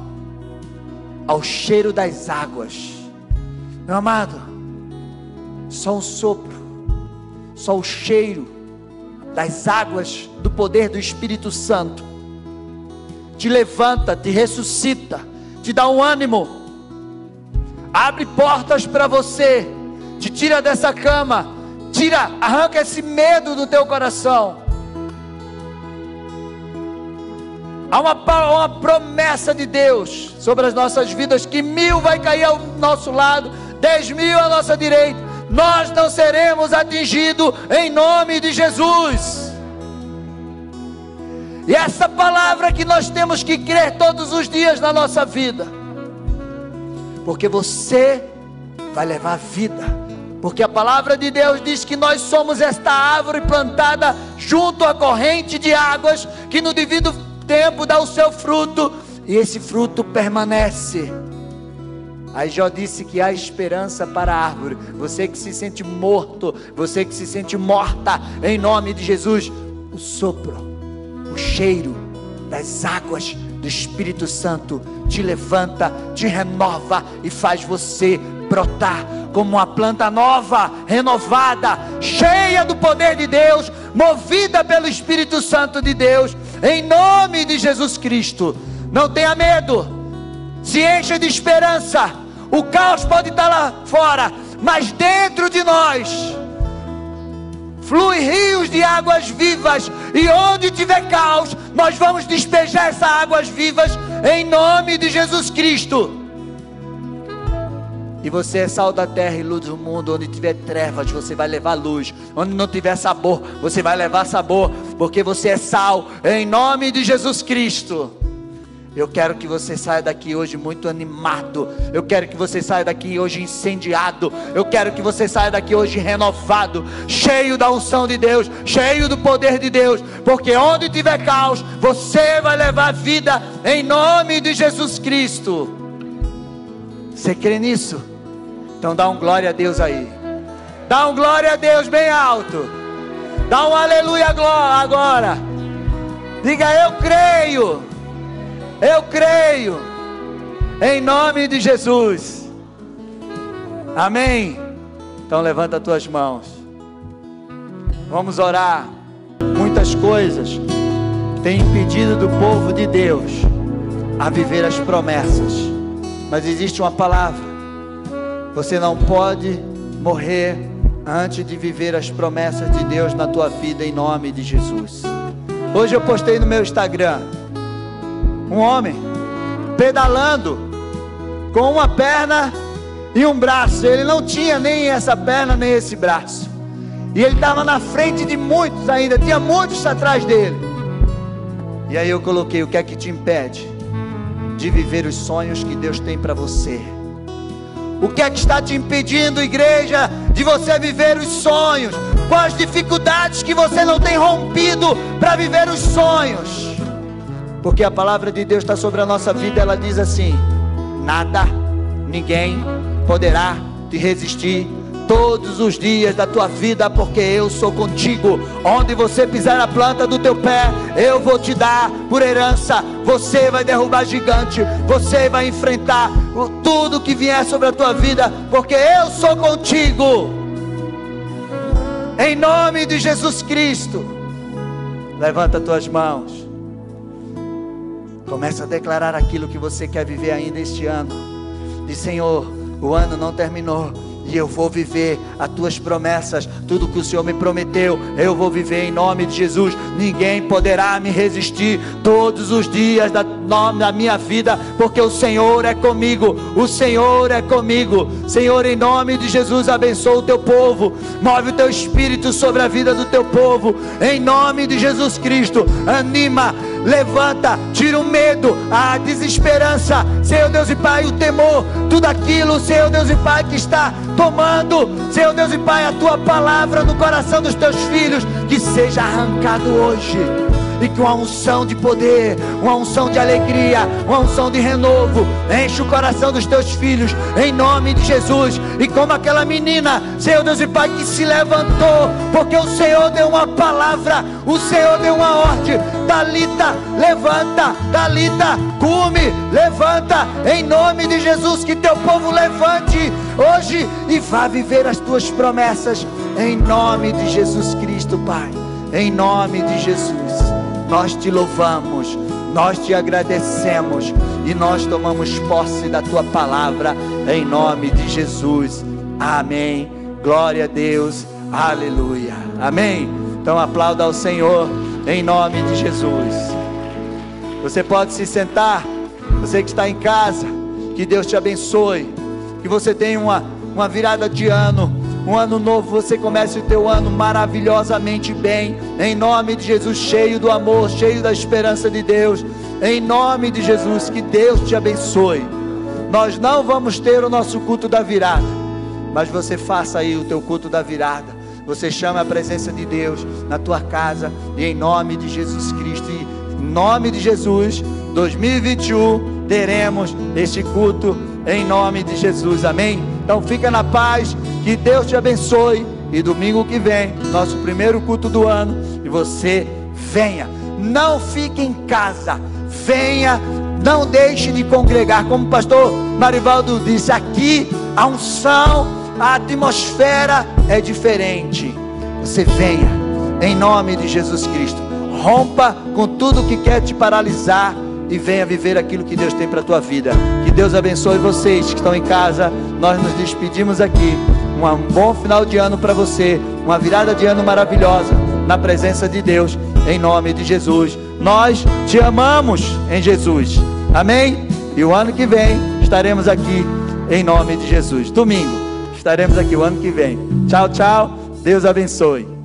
ao cheiro das águas. Meu amado, só um sopro, só o cheiro das águas do poder do Espírito Santo te levanta, te ressuscita, te dá um ânimo abre portas para você, te tira dessa cama, tira, arranca esse medo do teu coração. Há uma, uma promessa de Deus sobre as nossas vidas: que mil vai cair ao nosso lado, dez mil à nossa direita, nós não seremos atingidos em nome de Jesus. E essa palavra que nós temos que crer todos os dias na nossa vida porque você vai levar vida. Porque a palavra de Deus diz que nós somos esta árvore plantada junto à corrente de águas, que no devido tempo dá o seu fruto, e esse fruto permanece. Aí Jó disse que há esperança para a árvore. Você que se sente morto, você que se sente morta, em nome de Jesus, o sopro, o cheiro das águas do Espírito Santo te levanta, te renova e faz você brotar como uma planta nova, renovada, cheia do poder de Deus, movida pelo Espírito Santo de Deus, em nome de Jesus Cristo. Não tenha medo, se encha de esperança. O caos pode estar lá fora, mas dentro de nós flui rios de águas vivas, e onde tiver caos, nós vamos despejar essas águas vivas em nome de Jesus Cristo. E você é sal da terra e luz do mundo. Onde tiver trevas, você vai levar luz. Onde não tiver sabor, você vai levar sabor. Porque você é sal, em nome de Jesus Cristo. Eu quero que você saia daqui hoje muito animado. Eu quero que você saia daqui hoje incendiado. Eu quero que você saia daqui hoje renovado, cheio da unção de Deus, cheio do poder de Deus. Porque onde tiver caos, você vai levar vida em nome de Jesus Cristo. Você crê nisso? Então dá um glória a Deus aí. Dá um glória a Deus bem alto. Dá um aleluia agora. Diga eu creio. Eu creio. Em nome de Jesus. Amém. Então levanta as tuas mãos. Vamos orar. Muitas coisas têm impedido do povo de Deus a viver as promessas. Mas existe uma palavra. Você não pode morrer antes de viver as promessas de Deus na tua vida em nome de Jesus. Hoje eu postei no meu Instagram um homem pedalando com uma perna e um braço. Ele não tinha nem essa perna nem esse braço. E ele estava na frente de muitos ainda, tinha muitos atrás dele. E aí eu coloquei: o que é que te impede de viver os sonhos que Deus tem para você? O que é que está te impedindo, igreja, de você viver os sonhos? Quais dificuldades que você não tem rompido para viver os sonhos? Porque a palavra de Deus está sobre a nossa vida, ela diz assim: nada, ninguém poderá te resistir todos os dias da tua vida, porque eu sou contigo. Onde você pisar a planta do teu pé, eu vou te dar por herança. Você vai derrubar gigante, você vai enfrentar tudo que vier sobre a tua vida, porque eu sou contigo. Em nome de Jesus Cristo, levanta tuas mãos. Começa a declarar aquilo que você quer viver ainda este ano. Diz, Senhor, o ano não terminou e eu vou viver as tuas promessas, tudo que o Senhor me prometeu, eu vou viver em nome de Jesus. Ninguém poderá me resistir todos os dias da, da minha vida, porque o Senhor é comigo, o Senhor é comigo. Senhor, em nome de Jesus, abençoa o teu povo, move o teu espírito sobre a vida do teu povo, em nome de Jesus Cristo, anima levanta, tira o medo, a desesperança, Senhor Deus e Pai, o temor, tudo aquilo, Senhor Deus e Pai, que está tomando, Senhor Deus e Pai, a tua palavra no coração dos teus filhos, que seja arrancado hoje e que uma unção de poder, uma unção de alegria, uma unção de renovo enche o coração dos teus filhos, em nome de Jesus. E como aquela menina, Senhor Deus e Pai, que se levantou, porque o Senhor deu uma palavra, o Senhor deu uma ordem. Talita, levanta, Talita, cume, levanta, em nome de Jesus, que teu povo levante hoje e vá viver as tuas promessas, em nome de Jesus Cristo, Pai, em nome de Jesus nós te louvamos, nós te agradecemos e nós tomamos posse da tua palavra em nome de Jesus. Amém. Glória a Deus. Aleluia. Amém. Então aplauda ao Senhor em nome de Jesus. Você pode se sentar. Você que está em casa, que Deus te abençoe. Que você tenha uma, uma virada de ano um ano novo, você comece o teu ano maravilhosamente bem, em nome de Jesus, cheio do amor, cheio da esperança de Deus, em nome de Jesus, que Deus te abençoe. Nós não vamos ter o nosso culto da virada, mas você faça aí o teu culto da virada. Você chama a presença de Deus na tua casa e em nome de Jesus Cristo, e em nome de Jesus, 2021 teremos este culto em nome de Jesus. Amém. Então fica na paz. Que Deus te abençoe. E domingo que vem, nosso primeiro culto do ano, e você venha. Não fique em casa. Venha, não deixe de congregar. Como o pastor Marivaldo disse, aqui a unção, a atmosfera é diferente. Você venha, em nome de Jesus Cristo. Rompa com tudo que quer te paralisar e venha viver aquilo que Deus tem para a tua vida. Deus abençoe vocês que estão em casa. Nós nos despedimos aqui. Um bom final de ano para você, uma virada de ano maravilhosa na presença de Deus, em nome de Jesus. Nós te amamos em Jesus. Amém? E o ano que vem estaremos aqui em nome de Jesus. Domingo estaremos aqui o ano que vem. Tchau, tchau. Deus abençoe.